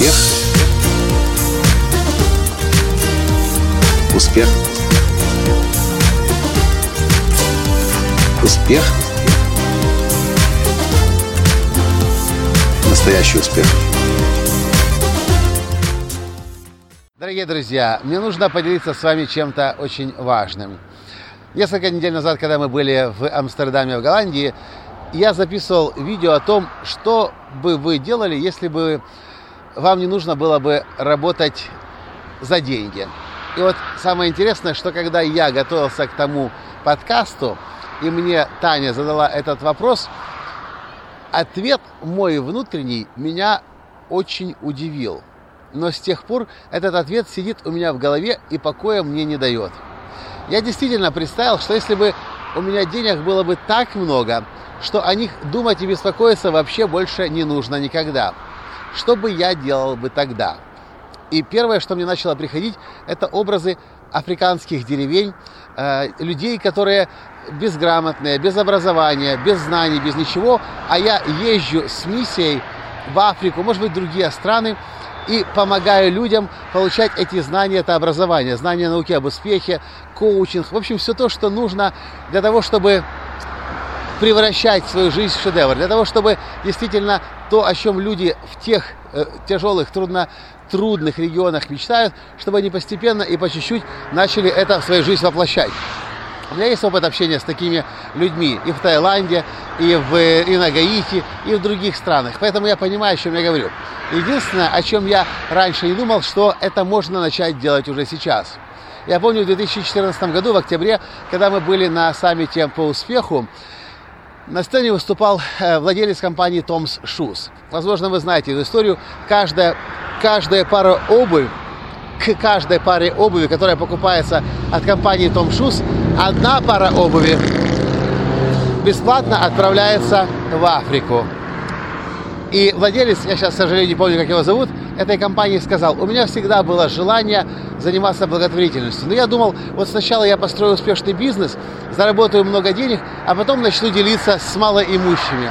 Успех. Успех. Успех. Настоящий успех. Дорогие друзья, мне нужно поделиться с вами чем-то очень важным. Несколько недель назад, когда мы были в Амстердаме, в Голландии, я записывал видео о том, что бы вы делали, если бы вам не нужно было бы работать за деньги. И вот самое интересное, что когда я готовился к тому подкасту, и мне Таня задала этот вопрос, ответ мой внутренний меня очень удивил. Но с тех пор этот ответ сидит у меня в голове и покоя мне не дает. Я действительно представил, что если бы у меня денег было бы так много, что о них думать и беспокоиться вообще больше не нужно никогда. Что бы я делал бы тогда? И первое, что мне начало приходить, это образы африканских деревень, э, людей, которые безграмотные, без образования, без знаний, без ничего, а я езжу с миссией в Африку, может быть, другие страны, и помогаю людям получать эти знания, это образование, знания науки об успехе, коучинг, в общем, все то, что нужно для того, чтобы превращать свою жизнь в шедевр, для того, чтобы действительно то, о чем люди в тех э, тяжелых, трудно, трудных регионах мечтают, чтобы они постепенно и по чуть-чуть начали это в свою жизнь воплощать. У меня есть опыт общения с такими людьми и в Таиланде, и, в, и на Гаити, и в других странах. Поэтому я понимаю, о чем я говорю. Единственное, о чем я раньше не думал, что это можно начать делать уже сейчас. Я помню в 2014 году, в октябре, когда мы были на саммите по успеху, на сцене выступал э, владелец компании Tom's Shoes. Возможно, вы знаете эту историю. Каждая, каждая пара обуви, к каждой паре обуви, которая покупается от компании Tom Shoes, одна пара обуви бесплатно отправляется в Африку. И владелец, я сейчас, к сожалению, не помню, как его зовут, этой компании сказал, у меня всегда было желание заниматься благотворительностью. Но я думал, вот сначала я построю успешный бизнес, заработаю много денег, а потом начну делиться с малоимущими.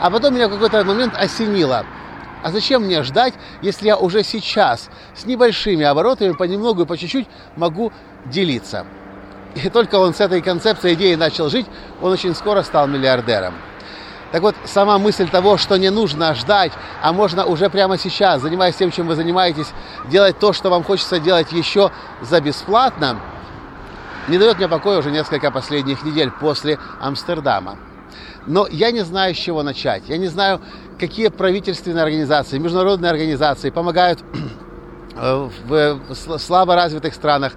А потом меня в какой-то момент осенило. А зачем мне ждать, если я уже сейчас с небольшими оборотами понемногу и по чуть-чуть могу делиться? И только он с этой концепцией идеи начал жить, он очень скоро стал миллиардером. Так вот, сама мысль того, что не нужно ждать, а можно уже прямо сейчас, занимаясь тем, чем вы занимаетесь, делать то, что вам хочется делать еще за бесплатно, не дает мне покоя уже несколько последних недель после Амстердама. Но я не знаю, с чего начать. Я не знаю, какие правительственные организации, международные организации помогают в слабо развитых странах,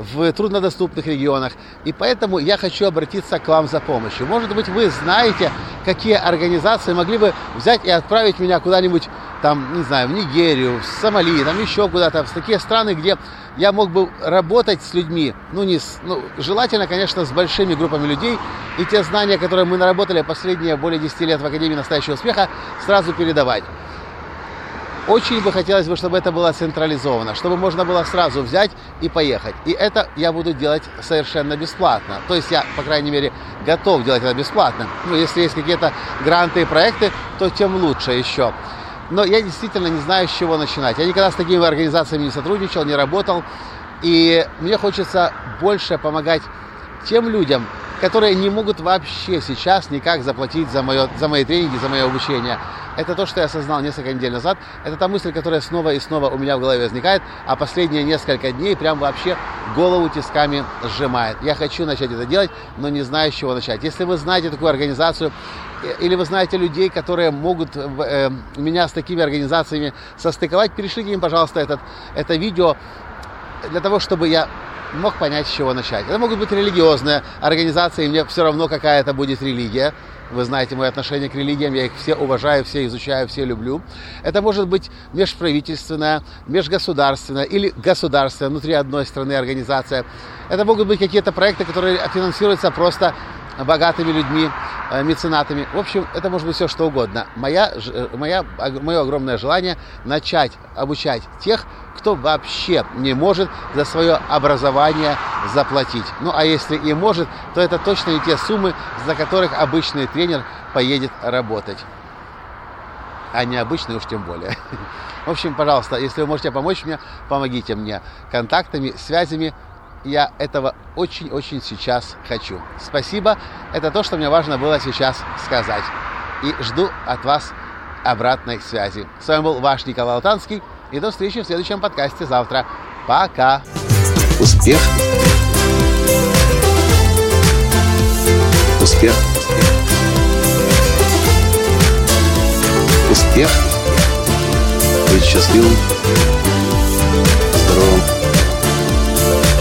в труднодоступных регионах. И поэтому я хочу обратиться к вам за помощью. Может быть, вы знаете, какие организации могли бы взять и отправить меня куда-нибудь, там, не знаю, в Нигерию, в Сомали, там еще куда-то, в такие страны, где я мог бы работать с людьми, ну, не с, ну, желательно, конечно, с большими группами людей, и те знания, которые мы наработали последние более 10 лет в Академии настоящего успеха, сразу передавать. Очень бы хотелось бы, чтобы это было централизовано, чтобы можно было сразу взять и поехать. И это я буду делать совершенно бесплатно. То есть я, по крайней мере, готов делать это бесплатно. Ну, если есть какие-то гранты и проекты, то тем лучше еще. Но я действительно не знаю, с чего начинать. Я никогда с такими организациями не сотрудничал, не работал. И мне хочется больше помогать тем людям, которые не могут вообще сейчас никак заплатить за, мое, за мои тренинги, за мое обучение. Это то, что я осознал несколько недель назад. Это та мысль, которая снова и снова у меня в голове возникает, а последние несколько дней прям вообще голову тисками сжимает. Я хочу начать это делать, но не знаю, с чего начать. Если вы знаете такую организацию, э, или вы знаете людей, которые могут э, меня с такими организациями состыковать, перешлите им, пожалуйста, этот, это видео для того, чтобы я мог понять, с чего начать. Это могут быть религиозные организации, мне все равно, какая это будет религия. Вы знаете мое отношение к религиям, я их все уважаю, все изучаю, все люблю. Это может быть межправительственная, межгосударственная или государственная, внутри одной страны организация. Это могут быть какие-то проекты, которые финансируются просто богатыми людьми, э, меценатами. В общем, это может быть все что угодно. Моя, э, моя, мое огромное желание начать обучать тех, кто вообще не может за свое образование заплатить. Ну а если и может, то это точно не те суммы, за которых обычный тренер поедет работать. а необычный уж тем более. В общем, пожалуйста, если вы можете помочь мне, помогите мне контактами, связями. Я этого очень-очень сейчас хочу. Спасибо. Это то, что мне важно было сейчас сказать. И жду от вас обратной связи. С вами был ваш Николай Алтанский. И до встречи в следующем подкасте завтра. Пока. Успех. Успех. Успех. Быть счастливым, здоровым